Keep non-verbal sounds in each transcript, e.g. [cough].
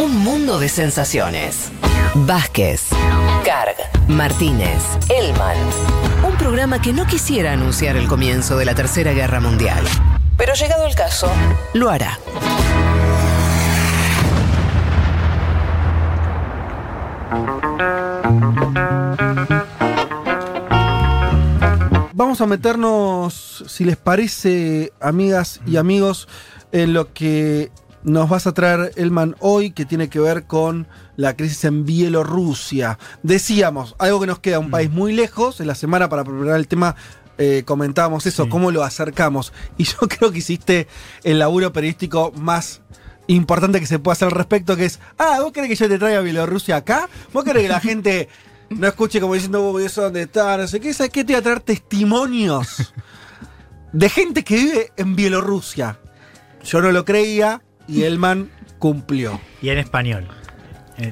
Un mundo de sensaciones. Vázquez, Carg, Martínez, Elman. Un programa que no quisiera anunciar el comienzo de la Tercera Guerra Mundial. Pero llegado el caso, lo hará. Vamos a meternos, si les parece, amigas y amigos, en lo que nos vas a traer Elman hoy, que tiene que ver con la crisis en Bielorrusia. Decíamos, algo que nos queda, un país muy lejos. En la semana, para preparar el tema, eh, comentábamos eso, Sí. cómo lo acercamos. [laughs] Y yo creo que hiciste el laburo periodístico más importante que se puede hacer al respecto, que es, ah, ¿vos querés que yo te traiga Bielorrusia acá? ¿Vos querés que la [laughs] gente no escuche como diciendo, "Uy, eso dónde está? No sé qué, ¿sabes qué? Te voy a traer testimonios [laughs] de gente que vive en Bielorrusia. Yo no lo creía y Elman cumplió. Y en español.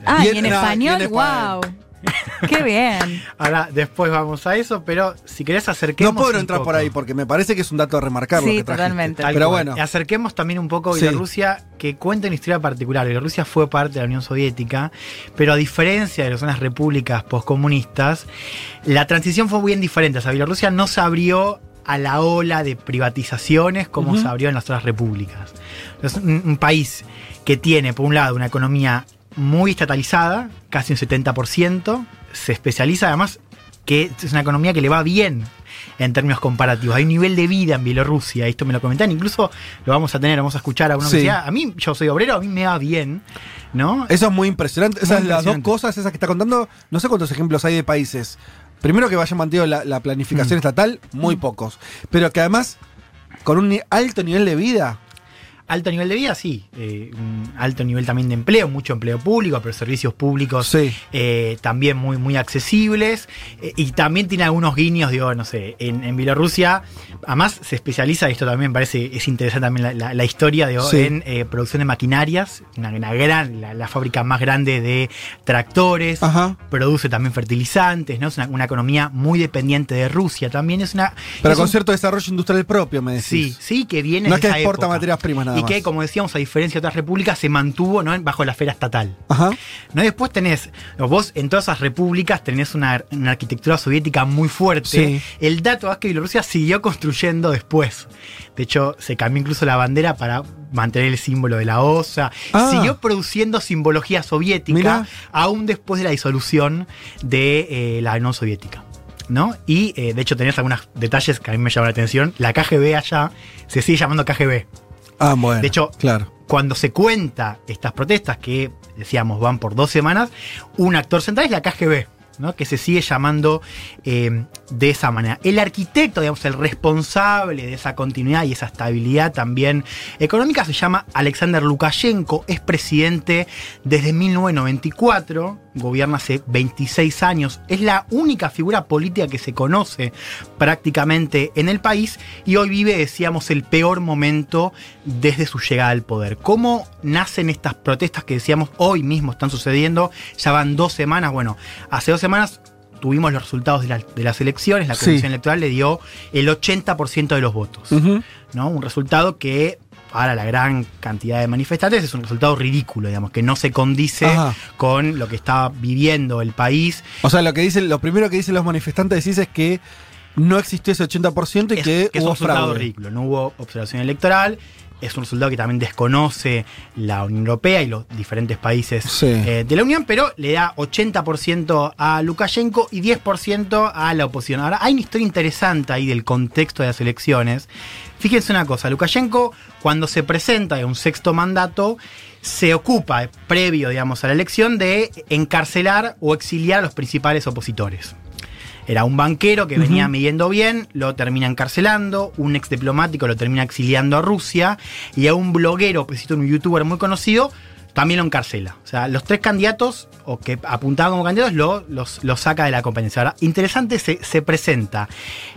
Ah, Y y en- y español, wow. Qué bien. Ahora, después vamos a eso, pero si querés acerquemos. No puedo entrar por ahí porque me parece que es un dato a remarcar. lo Sí, que trajiste. totalmente. Tal Pero bueno, Acerquemos también un poco a Sí. Bielorrusia, que cuenta una historia particular. Bielorrusia fue parte de la Unión Soviética, pero a diferencia de las zonas repúblicas postcomunistas, la transición fue bien diferente. O sea, Bielorrusia no se abrió a la ola de privatizaciones como se abrió en las otras repúblicas. Un, un país que tiene, por un lado, una economía muy estatalizada, casi un 70%, se especializa además que es una economía que le va bien en términos comparativos. Hay un nivel de vida en Bielorrusia, esto me lo comentan, incluso lo vamos a tener, vamos a escuchar a uno Sí. que decía, a mí, yo soy obrero, a mí me va bien, ¿no? eso es muy impresionante. Esas Muy las dos impresionante. cosas, esas que está contando, no sé cuántos ejemplos hay de países. Primero que vayan mantenido la, la planificación Mm. estatal, muy pocos. Pero que además, con un alto nivel de vida. Alto nivel de vida, sí. eh, un alto nivel también de empleo, mucho empleo público, pero servicios públicos Sí. eh, también muy, muy accesibles. eh, y también tiene algunos guiños, digo, no sé, en, en Bielorrusia, además se especializa, esto también parece, es interesante también la, la- la historia, digo, Sí. en producción de maquinarias, una, una gran, la, la fábrica más grande de tractores. Ajá. Produce también fertilizantes, ¿no? Es una, una economía muy dependiente de Rusia. También es una. Pero es con un- cierto desarrollo industrial propio, me Sí, decís. sí, que viene No de es que esa exporta época. materias primas nada Y que, como decíamos, a diferencia de otras repúblicas, se mantuvo ¿no? bajo la esfera estatal. Ajá. ¿no? Después tenés, vos en todas esas repúblicas tenés una, una arquitectura soviética muy fuerte. Sí. El dato es que Bielorrusia siguió construyendo después. De hecho, se cambió incluso la bandera para mantener el símbolo de la osa. Ah. Siguió produciendo simbología soviética Mirá. aún después de la disolución de eh, la Unión Soviética. ¿No? Y eh, de hecho tenés algunos detalles que a mí me llaman la atención. La KGB allá se sigue llamando KGB. Ah, bueno. De hecho, claro. cuando se cuenta estas protestas, que decíamos van por dos semanas, un actor central es la KGB, ¿no? que se sigue llamando eh, de esa manera. El arquitecto, digamos, el responsable de esa continuidad y esa estabilidad también económica se llama Alexander Lukashenko, es presidente desde 1994, gobierna hace 26 años, es la única figura política que se conoce prácticamente en el país y hoy vive, decíamos, el peor momento desde su llegada al poder. ¿Cómo nacen estas protestas que decíamos hoy mismo están sucediendo? Ya van dos semanas, bueno, hace dos semanas tuvimos los resultados de, la- de las elecciones, la Sí. Comisión Electoral le dio el 80% de los votos. ¿no? Un resultado que para la gran cantidad de manifestantes es un resultado ridículo, digamos, que no se condice Ajá. con lo que está viviendo el país. O sea, lo que dicen, lo primero que dicen los manifestantes decís es que no existió ese 80% y es, que, que es un resultado ridículo. No hubo observación electoral. Es un resultado que también desconoce la Unión Europea y los diferentes países Sí. eh, de la Unión, pero le da 80% a Lukashenko y 10% a la oposición. Ahora, hay una historia interesante ahí del contexto de las elecciones. Fíjense una cosa, Lukashenko cuando se presenta en un sexto mandato, se ocupa, previo digamos, a la elección, de encarcelar o exiliar a los principales opositores. Era un banquero que venía midiendo bien, lo termina encarcelando, un ex diplomático lo termina exiliando a Rusia y a un bloguero, pues, un youtuber muy conocido, también lo encarcela. O sea, los tres candidatos, o que apuntaban como candidatos, lo, los, los saca de la competencia. Ahora, interesante, se, se presenta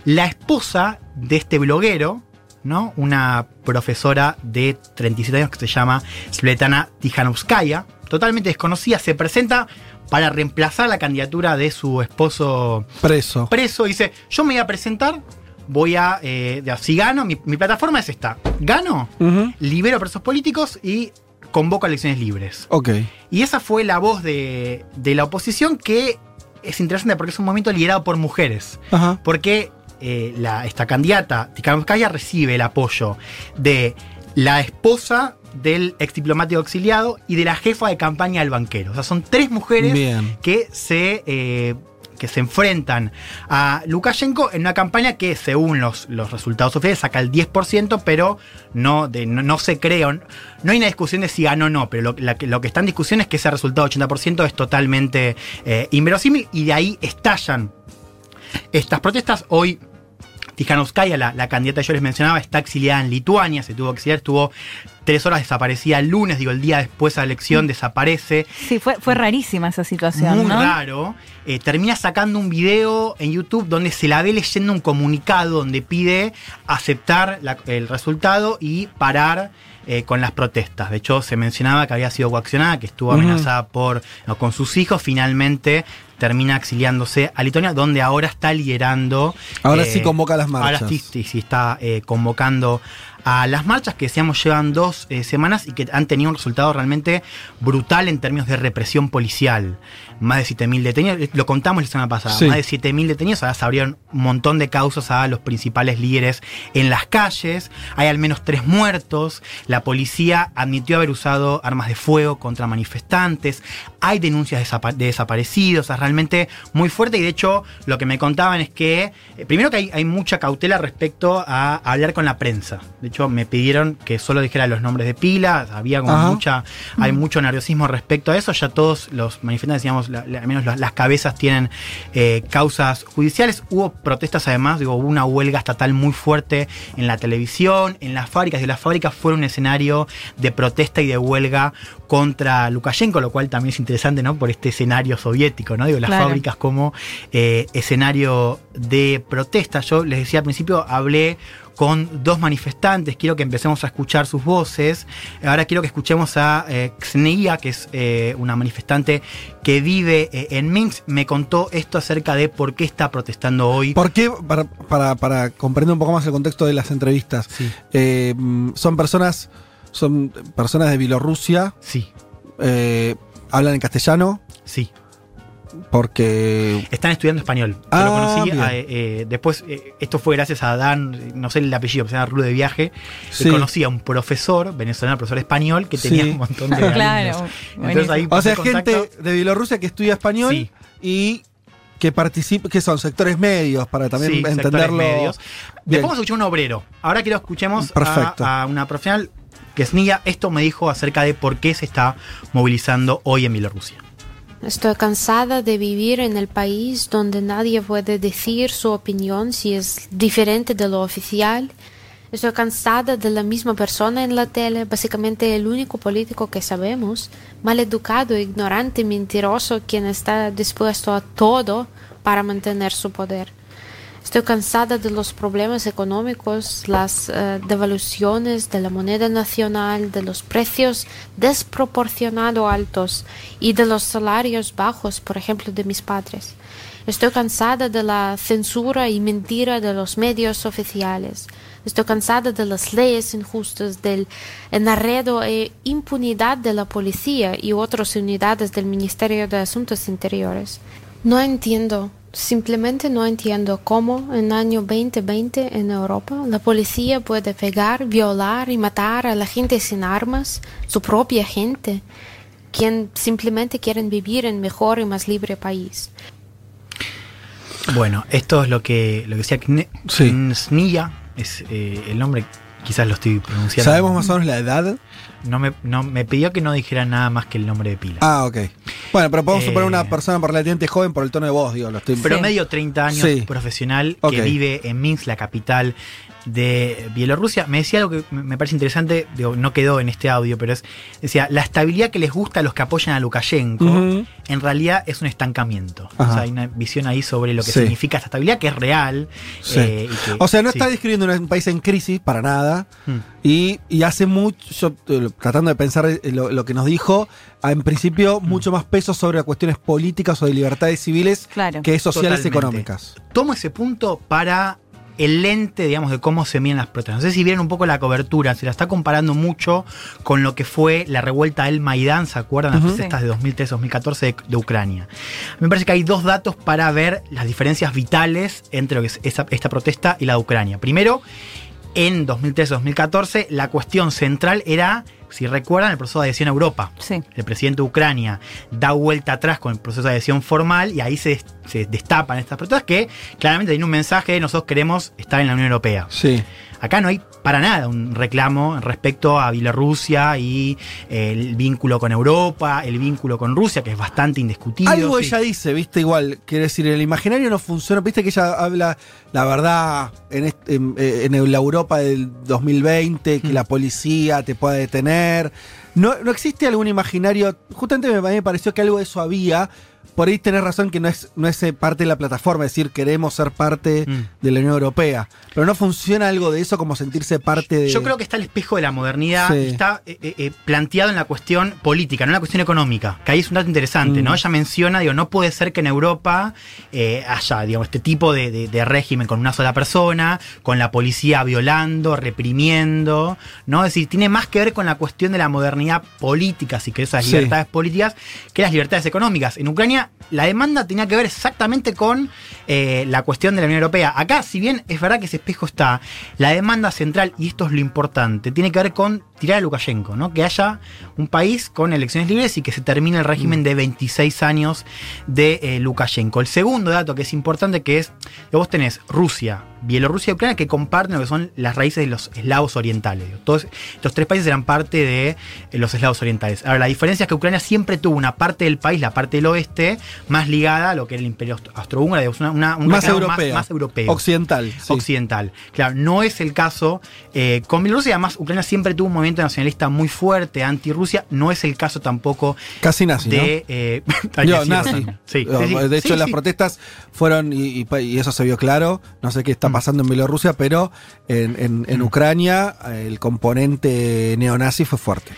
la esposa de este bloguero, ¿no? Una profesora de 37 años que se llama Svetlana Tijanovskaya, totalmente desconocida, se presenta para reemplazar la candidatura de su esposo Preso. preso. Dice, yo me voy a presentar, voy a, eh, si gano, mi, mi plataforma es esta. Gano, libero presos políticos y convoca elecciones libres. Ok. Y esa fue la voz de, de la oposición que es interesante porque es un movimiento liderado por mujeres. Porque eh, la- esta candidata, Tikhanovskaya, recibe el apoyo de la esposa del ex diplomático exiliado y de la jefa de campaña del banquero. O sea, son tres mujeres Bien. que se, eh, que se enfrentan a Lukashenko en una campaña que, según los, los resultados oficiales, saca el 10%, pero no, de, no, no se cree. o No, hay una discusión de si ganó o no, pero lo, la lo que está en discusión es que ese resultado 80% es totalmente eh, inverosímil y de ahí estallan estas protestas. Hoy Tikhanovskaya, la, la candidata que yo les mencionaba, está exiliada en Lituania, se tuvo que exiliar, estuvo tres horas desaparecida el lunes, digo, el día después de la elección desaparece. Sí, fue, fue rarísima esa situación, Muy ¿no? raro. Eh, termina sacando un video en YouTube donde se la ve leyendo un comunicado donde pide aceptar la- el resultado y parar eh, con las protestas. De hecho, se mencionaba que había sido coaccionada, que estuvo amenazada por, no, con sus hijos. Finalmente termina exiliándose a Lituania, donde ahora está liderando. Ahora eh, sí convoca las marchas. Ahora sí, sí, sí está eh, convocando a las marchas que decíamos llevan dos eh, semanas y que han tenido un resultado realmente brutal en términos de represión policial. Más de 7.000 detenidos, eh, lo contamos la semana pasada, Sí. más de 7.000 detenidos, ahora se abrieron un montón de causas a los principales líderes en las calles, hay al menos tres muertos, la policía admitió haber usado armas de fuego contra manifestantes, hay denuncias de, desapa- de desaparecidos, es realmente muy fuerte y de hecho lo que me contaban es que, eh, primero que hay, hay mucha cautela respecto a hablar con la prensa, de hecho me pidieron que solo dijera los nombres de pila, había como Ajá. mucha, hay mucho nerviosismo respecto a eso, ya todos los manifestantes, digamos, la- la- al menos las, las cabezas tienen eh, causas judiciales, hubo protestas además, digo, hubo una huelga estatal muy fuerte en la televisión, en las fábricas, y las fábricas fueron un escenario de protesta y de huelga contra Lukashenko, lo cual también es interesante, ¿no? Por este escenario soviético, ¿no? Digo, las Claro. fábricas como eh, escenario de protesta. Yo les decía al principio, hablé con dos manifestantes, quiero que empecemos a escuchar sus voces. Ahora quiero que escuchemos a eh, Xenia, que es eh, una manifestante que vive eh, en Minsk. Me contó esto acerca de por qué está protestando hoy. ¿Por qué? Para, para, para comprender un poco más el contexto de las entrevistas. Sí, Eh, son personas. Son personas de Bielorrusia. sí, hablan en castellano. sí. Porque. Están estudiando español. Yo Ah, lo conocí. bien. eh, eh, después, eh, esto fue gracias a Dan, no sé el apellido, se llama Rulo de Viaje. Sí. Que conocí a un profesor venezolano, profesor español, que tenía Sí. un montón de. [laughs] alumnos. Claro. Entonces ahí O sea, contacto. gente de Bielorrusia que estudia español Sí. y que participa, que son sectores medios, para también Sí, sectores entenderlo. medios. Bien. Después vamos a escuchar un obrero. Ahora quiero escuchemos a, una profesional que es Nia. Esto me dijo acerca de por qué se está movilizando hoy en Bielorrusia. Estoy cansada de vivir en el país donde nadie puede decir su opinión si es diferente de lo oficial. Estoy cansada de la misma persona en la tele, básicamente el único político que sabemos, maleducado, ignorante, mentiroso, quien está dispuesto a todo para mantener su poder. Estoy cansada de los problemas económicos, las eh, devaluaciones de la moneda nacional, de los precios desproporcionado altos y de los salarios bajos, por ejemplo, de mis padres. Estoy cansada de la censura y mentira de los medios oficiales. Estoy cansada de las leyes injustas, del enarredo e impunidad de la policía y otras unidades del Ministerio de Asuntos Interiores. No entiendo, simplemente no entiendo cómo en año 2020 en Europa la policía puede pegar, violar y matar a la gente sin armas, su propia gente, quien simplemente quieren vivir en mejor y más libre país. Bueno, esto es lo que, lo que decía Sí. Es eh, el nombre, quizás lo estoy pronunciando. ¿Sabemos más o menos la edad? No me, no, me pidió que no dijera nada más que el nombre de pila. Ah, ok. Bueno, pero podemos Eh, suponer una persona relativamente joven por el tono de voz, digo. Lo estoy... Promedio 30 años, Sí. profesional, que vive en Minsk, la capital de Bielorrusia. Me decía algo que me parece interesante, digo, no quedó en este audio, pero es, decía, la estabilidad que les gusta a los que apoyan a Lukashenko, en realidad es un estancamiento. O sea, hay una visión ahí sobre lo que Sí. significa esta estabilidad, que es real. Sí. eh, y que- O sea, no sí. está describiendo un país en crisis para nada. Mm. Y, y hace mucho, yo, eh, tratando de pensar eh, lo, lo que nos dijo, ah, en principio Mm. mucho más peso sobre las cuestiones políticas o de libertades civiles Claro. que sociales Totalmente. económicas. Tomo ese punto para el lente, digamos, de cómo se miden las protestas. No sé si vieron un poco la cobertura, se la está comparando mucho con lo que fue la revuelta del Maidán, ¿se acuerdan? Las protestas de 2003-2014 de, de Ucrania. Me parece que hay dos datos para ver las diferencias vitales entre lo que es esa- esta protesta y la de Ucrania. Primero, en 2013-2014 la cuestión central era, si recuerdan, el proceso de adhesión a Europa. Sí. El presidente de Ucrania da vuelta atrás con el proceso de adhesión formal y ahí se, se destapan estas protestas que claramente tienen un mensaje de nosotros queremos estar en la Unión Europea. Sí. Acá no hay para nada un reclamo respecto a Bielorrusia y eh, el vínculo con Europa, el vínculo con Rusia, que es bastante indiscutido. Algo sí. ella dice, viste, igual, quiere decir, el imaginario no funciona, viste que ella habla la verdad en, este- en, eh, en la Europa del 2020, que Mm. la policía te puede detener. No, no existe algún imaginario, justamente me, me pareció que algo de eso había, por ahí tenés razón que no es, no es eh, parte de la plataforma, es decir, queremos ser parte Mm. de la Unión Europea, pero no funciona algo de eso como sentirse parte de... Yo creo que está el espejo de la modernidad Sí. está eh, eh, eh, planteado en la cuestión política, no en la cuestión económica. Que ahí es un dato interesante, Mm. ¿no? Ella menciona, digo, no puede ser que en Europa eh, haya, digamos, este tipo de, de- de régimen con una sola persona, con la policía violando, reprimiendo, ¿no? Es decir, tiene más que ver con la cuestión de la modernidad política, si querés, las Sí. libertades políticas, que las libertades económicas. En Ucrania, la demanda tenía que ver exactamente con eh, la cuestión de la Unión Europea. Acá, si bien es verdad que ese espejo está, la demanda central, y esto es lo importante, tiene que ver con tirar a Lukashenko, ¿no? Que haya un país con elecciones libres y que se termine el régimen de 26 años de eh, Lukashenko. El segundo dato que es importante que es que vos tenés Rusia, Bielorrusia y Ucrania que comparten lo que son las raíces de los eslavos orientales. Todos estos tres países eran parte de eh, los eslavos orientales. Ahora, la diferencia es que Ucrania siempre tuvo una parte del país, la parte del oeste, más ligada a lo que era el imperio austro- austrohúngaro, una, una- un más europeo. más, europeo Occidental. sí. occidental. Claro, no es el caso eh, con Bielorrusia. Además, Ucrania siempre tuvo un movimiento nacionalista muy fuerte anti-Rusia. No es el caso tampoco Casi nazi, ¿no? de. eh, [laughs] Yo, sí, nazi. sí, sí, No, sí, de hecho, sí, las protestas fueron, y, y- y eso se vio claro, no sé qué está Mm. pasando en Bielorrusia, pero en, en- en Mm. Ucrania eh, el componente neonazi fue fuerte.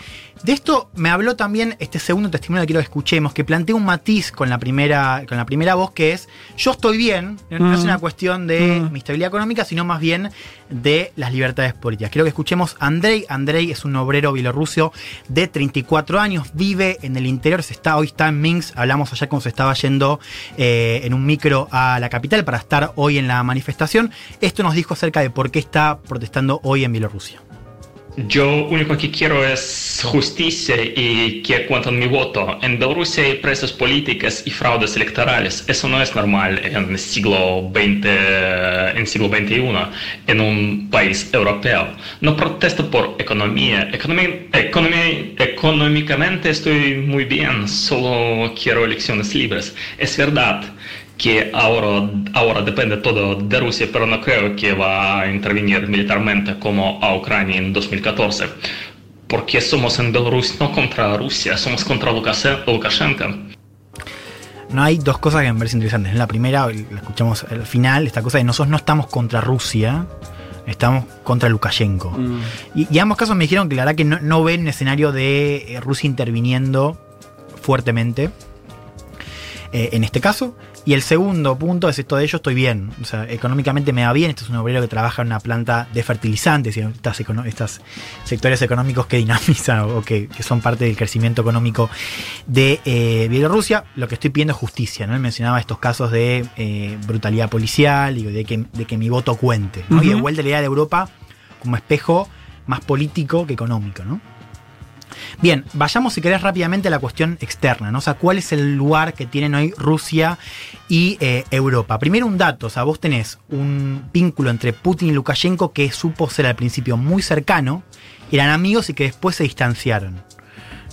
De esto me habló también este segundo testimonio que quiero que escuchemos, que plantea un matiz con la primera, con la primera voz, que es yo estoy bien, no es Mm. una cuestión de Mm. mi estabilidad económica, sino más bien de las libertades políticas. Quiero que escuchemos a Andrei. Andrei es un obrero bielorruso de 34 años, vive en el interior, se está, hoy está en Minsk, hablamos ayer cuando se estaba yendo eh, en un micro a la capital para estar hoy en la manifestación. Esto nos dijo acerca de por qué está protestando hoy en Bielorrusia. Yo único que quiero es justicia y que cuenten mi voto. En Bielorrusia hay presos políticas y fraudes electorales. Eso no es normal en el siglo XX, en siglo XXI, en un país europeo. No protesto por economía. Económicamente estoy muy bien, solo quiero elecciones libres. Es verdad que ahora, ahora depende todo de Rusia, pero no creo que va a intervenir militarmente como a Ucrania en 2014. Porque somos en Belarus no contra Rusia, somos contra Lukashenko. No hay dos cosas que me parecen interesantes. La primera, la escuchamos al final, esta cosa de nosotros no estamos contra Rusia, estamos contra Lukashenko. Mm. Y, y ambos casos me dijeron que la verdad que no, no ven un escenario de eh, Rusia interviniendo fuertemente eh, en este caso. Y el segundo punto es esto de ello, estoy bien. O sea, económicamente me va bien. Este es un obrero que trabaja en una planta de fertilizantes y estas, estas sectores económicos que dinamizan [laughs] o, que, que son parte del crecimiento económico de eh, Bielorrusia. Lo que estoy pidiendo es justicia. ¿no? Él mencionaba estos casos de eh, brutalidad policial y de que, de que mi voto cuente. ¿no? Y de vuelta la idea de Europa como espejo más político que económico, ¿no? Bien, vayamos si querés rápidamente a la cuestión externa, ¿no? O sea, ¿cuál es el lugar que tienen hoy Rusia y eh, Europa? Primero un dato, o sea, vos tenés un vínculo entre Putin y Lukashenko que supo ser al principio muy cercano, eran amigos y que después se distanciaron.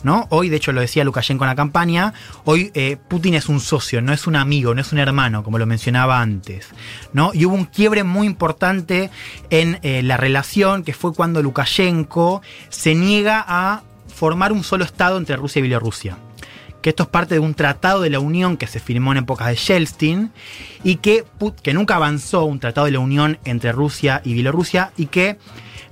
¿No? Hoy, de hecho, lo decía Lukashenko en la campaña, hoy eh, Putin es un socio, no es un amigo, no es un hermano, como lo mencionaba antes. ¿no? Y hubo un quiebre muy importante en eh, la relación, que fue cuando Lukashenko se niega a formar un solo Estado entre Rusia y Bielorrusia. Que esto es parte de un tratado de la Unión que se firmó en épocas de Yeltsin y que, que nunca avanzó un tratado de la Unión entre Rusia y Bielorrusia y que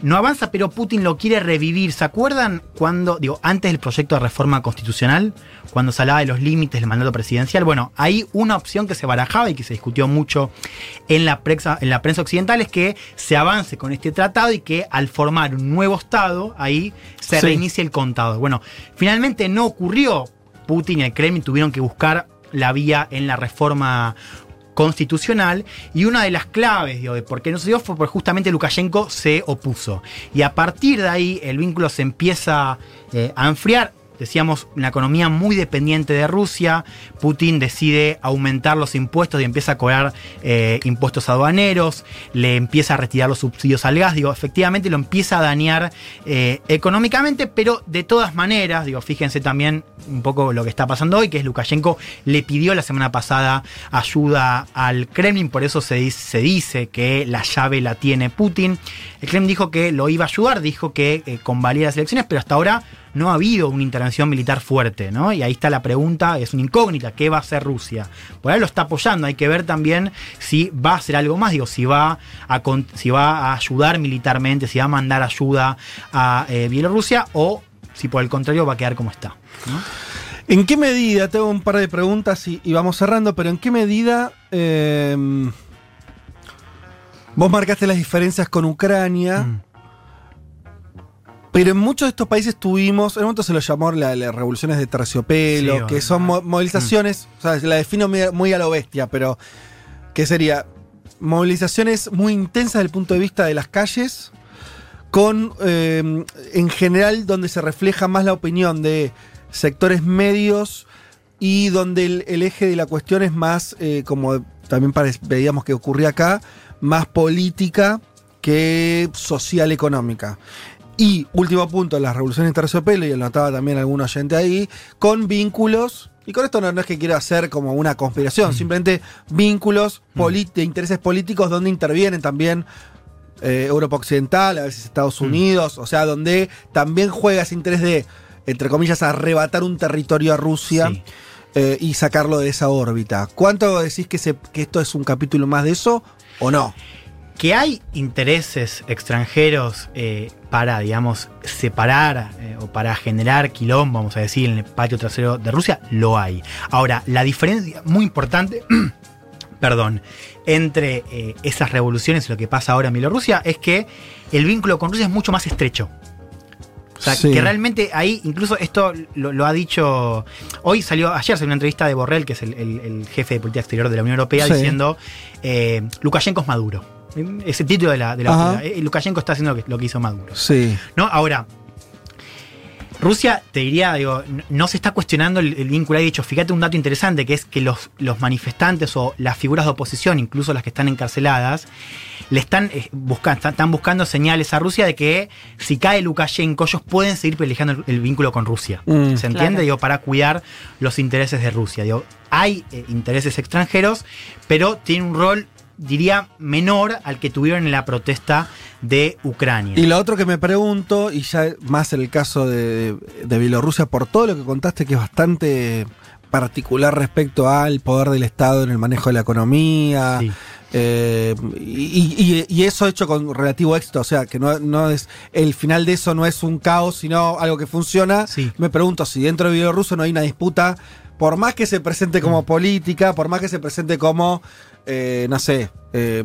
no avanza, pero Putin lo quiere revivir. ¿Se acuerdan cuando, digo, antes del proyecto de reforma constitucional, cuando se hablaba de los límites del mandato presidencial? Bueno, hay una opción que se barajaba y que se discutió mucho en la prensa, en la prensa occidental es que se avance con este tratado y que al formar un nuevo Estado, ahí se Sí. reinicie el contado. Bueno, finalmente no ocurrió. Putin y el Kremlin tuvieron que buscar la vía en la reforma constitucional y una de las claves digo, de por qué no se dio fue porque justamente Lukashenko se opuso. Y a partir de ahí el vínculo se empieza eh, a enfriar. Decíamos, una economía muy dependiente de Rusia. Putin decide aumentar los impuestos y empieza a cobrar eh, impuestos aduaneros. Le empieza a retirar los subsidios al gas. Digo, efectivamente lo empieza a dañar eh, económicamente, pero de todas maneras, digo, fíjense también un poco lo que está pasando hoy, que es Lukashenko le pidió la semana pasada ayuda al Kremlin, por eso se dice, que la llave la tiene Putin. El Kremlin dijo que lo iba a ayudar, dijo que eh, convalida las elecciones, pero hasta ahora no ha habido una intervención militar fuerte, ¿no? Y ahí está la pregunta, es una incógnita, ¿qué va a hacer Rusia? Por ahí lo está apoyando, hay que ver también si va a hacer algo más, digo, si va a, si va a ayudar militarmente, si va a mandar ayuda a eh, Bielorrusia o si por el contrario va a quedar como está. ¿no? ¿En qué medida, tengo un par de preguntas y, y vamos cerrando, pero en qué medida eh, vos marcaste las diferencias con Ucrania, Mm. Pero en muchos de estos países tuvimos, en un momento se lo llamó la- las revoluciones de terciopelo, Sí, que son mo- movilizaciones, o sea, la defino muy, a lo bestia, pero que sería movilizaciones muy intensas desde el punto de vista de las calles, con eh, en general donde se refleja más la opinión de sectores medios y donde el, el eje de la cuestión es más, eh, como también veíamos que ocurría acá, más política que social económica. Y último punto, las revoluciones de terciopelo, y anotaba también algún oyente ahí, con vínculos, y con esto no, no es que quiera hacer como una conspiración, simplemente vínculos polit- de intereses políticos donde intervienen también eh, Europa Occidental, a veces Estados Unidos, o sea, donde también juega ese interés de, entre comillas, arrebatar un territorio a Rusia Sí. eh, y sacarlo de esa órbita. ¿Cuánto decís que, se- que esto es un capítulo más de eso o no? Que hay intereses extranjeros eh, para, digamos, separar eh, o para generar quilombo, vamos a decir, en el patio trasero de Rusia, lo hay. Ahora, la diferencia muy importante, [clears throat] perdón, entre eh, esas revoluciones y lo que pasa ahora en Bielorrusia es que el vínculo con Rusia es mucho más estrecho. O sea, Sí. que realmente ahí, incluso esto lo, lo ha dicho. Hoy salió, ayer salió una entrevista de Borrell, que es el, el- el jefe de política exterior de la Unión Europea, Sí. diciendo: Lukashenko es Maduro. Ese título de la. De la eh, Lukashenko está haciendo lo que, lo que hizo Maduro. Sí. ¿No? Ahora, Rusia, te diría, digo, no se está cuestionando el, el vínculo. Hay dicho, fíjate un dato interesante, que es que los, los manifestantes o las figuras de oposición, incluso las que están encarceladas, le están, eh, buscando, están, están buscando señales a Rusia de que si cae Lukashenko, ellos pueden seguir privilegiando el, el vínculo con Rusia. Mm. ¿Se entiende? Claro. Digo, para cuidar los intereses de Rusia. Digo, hay eh, intereses extranjeros, pero tiene un rol, diría, menor al que tuvieron en la protesta de Ucrania. Y lo otro que me pregunto, y ya más en el caso de, de Bielorrusia, por todo lo que contaste, que es bastante particular respecto al poder del Estado en el manejo de la economía, Sí. eh, y, y- y eso hecho con relativo éxito, o sea, que no, no es el final de eso no es un caos, sino algo que funciona. Sí. Me pregunto si dentro de Bielorrusia no hay una disputa, por más que se presente Mm. como política, por más que se presente como, eh, no sé, eh,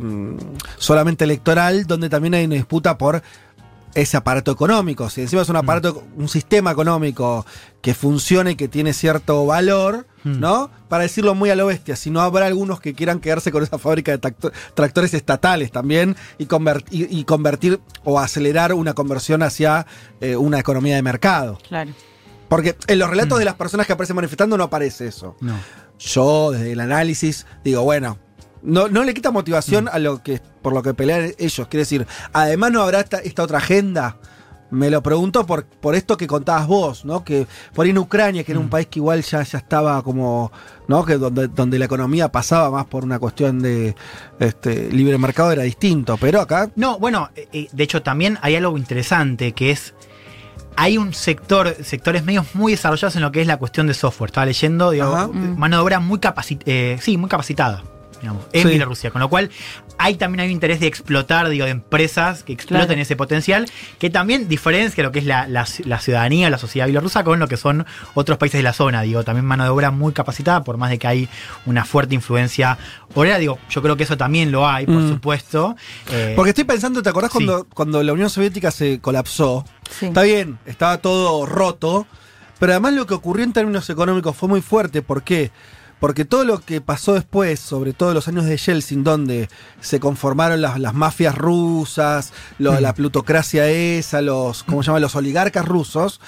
solamente electoral, donde también hay una disputa por ese aparato económico. Si encima es un aparato, un sistema económico que funcione y que tiene cierto valor, Mm. ¿no? Para decirlo muy a lo bestia, si no habrá algunos que quieran quedarse con esa fábrica de tracto- tractores estatales también y, convert- y- y convertir o acelerar una conversión hacia eh, una economía de mercado. Claro. Porque en los relatos Mm. de las personas que aparecen manifestando no aparece eso. No. Yo, desde el análisis, digo, bueno, no, no le quita motivación a lo que por lo que pelean ellos. Quiere decir, además no habrá esta, esta otra agenda. Me lo pregunto por, por esto que contabas vos, ¿no? Que por ahí en Ucrania, que era un país que igual ya, ya estaba como, ¿no? Que donde, donde la economía pasaba más por una cuestión de este, libre mercado era distinto. Pero acá, No, bueno, eh, eh, de hecho también hay algo interesante que es. Hay un sector, sectores medios muy desarrollados en lo que es la cuestión de software. Estaba leyendo, digo, Ajá. mano de obra muy capacitada. sí, muy capacitada. Digamos, en Sí. Bielorrusia. Con lo cual, hay también hay un interés de explotar, digo, de empresas que exploten Claro. ese potencial, que también diferencia lo que es la, la- la ciudadanía, la sociedad bielorrusa con lo que son otros países de la zona. Digo, también mano de obra muy capacitada, por más de que hay una fuerte influencia obrera. Digo, yo creo que eso también lo hay, por Mm. supuesto. Eh, Porque estoy pensando, ¿te acordás Sí. cuando, cuando la Unión Soviética se colapsó? Sí. Está bien, estaba todo roto, pero además lo que ocurrió en términos económicos fue muy fuerte. ¿Por qué? Porque todo lo que pasó después, sobre todo los años de Yeltsin, donde se conformaron las, las mafias rusas, lo- la plutocracia esa, los, ¿cómo se llama? Los oligarcas rusos,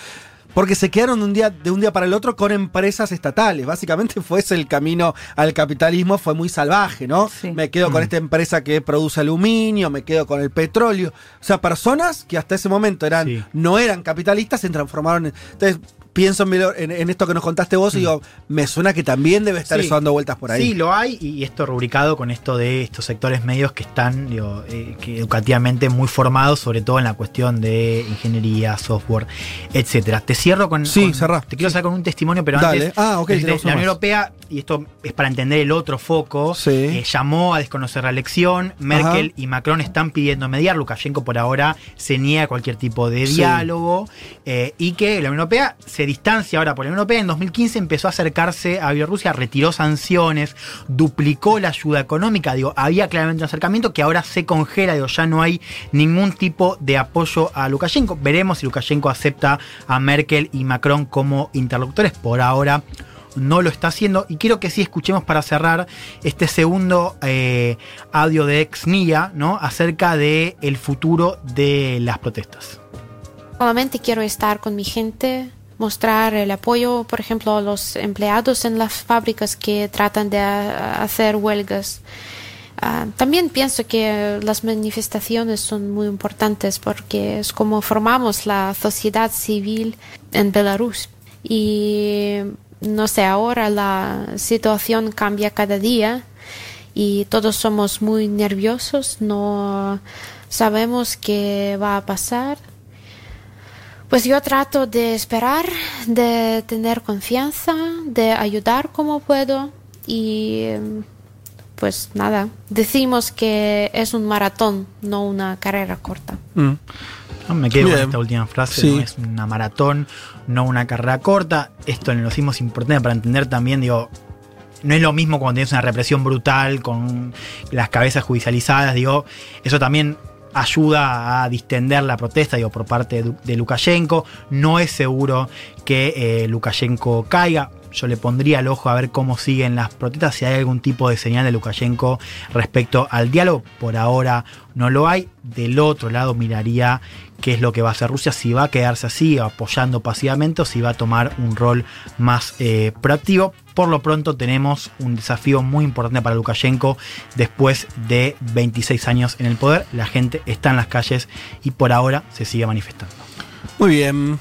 porque se quedaron de un día, de un día para el otro con empresas estatales. Básicamente fue ese el camino al capitalismo, fue muy salvaje, ¿no? Sí. Me quedo con Mm. esta empresa que produce aluminio, me quedo con el petróleo. O sea, personas que hasta ese momento eran, Sí. no eran capitalistas, se transformaron en. Entonces, pienso en, Bielor- en- en esto que nos contaste vos y digo, me suena que también debe estar Mm. Sí. eso dando vueltas por ahí. Sí, lo hay, y esto rubricado con esto de estos sectores medios que están digo, eh, que educativamente muy formados, sobre todo en la cuestión de ingeniería, software, etcétera. Te cierro con. Sí, con-. Te quiero hacer con un testimonio, pero Dale. antes. Ah, ok, desde la Unión. Europea, y esto es para entender el otro foco, Sí. eh, llamó a desconocer la elección. Merkel Ajá. y Macron están pidiendo mediar. Lukashenko por ahora se niega a cualquier tipo de Sí. diálogo. eh, y que la Unión Europea se distancia ahora por la Unión Europea. En 2015 empezó a acercarse a Bielorrusia, retiró sanciones, duplicó la ayuda económica. Digo, había claramente un acercamiento que ahora se congela. Digo, ya no hay ningún tipo de apoyo a Lukashenko. Veremos si Lukashenko acepta a Merkel y Macron como interlocutores. Por ahora no lo está haciendo. Y quiero que sí escuchemos para cerrar este segundo eh, audio de Exnia, ¿no? Acerca de el futuro de las protestas. Solamente quiero estar con mi gente, mostrar el apoyo, por ejemplo, a los empleados en las fábricas que tratan de ah, hacer huelgas. Ah, también pienso que las manifestaciones son muy importantes porque es como formamos la sociedad civil en Belarus. Y no sé, ahora la situación cambia cada día y todos somos muy nerviosos, no sabemos qué va a pasar. Pues yo trato de esperar, de tener confianza, de ayudar como puedo y pues nada, decimos que es un maratón, no una carrera corta. Mm. No, Me quedo con Bien. esta última frase, Sí. no es una maratón, no una carrera corta. Esto en los hicimos importante para entender también, digo, no es lo mismo cuando tienes una represión brutal con las cabezas judicializadas, digo, eso también ayuda a distender la protesta, por parte de, de Lukashenko. No es seguro que eh, Lukashenko caiga. Yo le pondría el ojo a ver cómo siguen las protestas, si hay algún tipo de señal de Lukashenko respecto al diálogo. Por ahora no lo hay. Del otro lado miraría qué es lo que va a hacer Rusia, si va a quedarse así, apoyando pasivamente, o si va a tomar un rol más eh, proactivo. Por lo pronto tenemos un desafío muy importante para Lukashenko después de 26 años en el poder. La gente está en las calles y por ahora se sigue manifestando. Muy bien.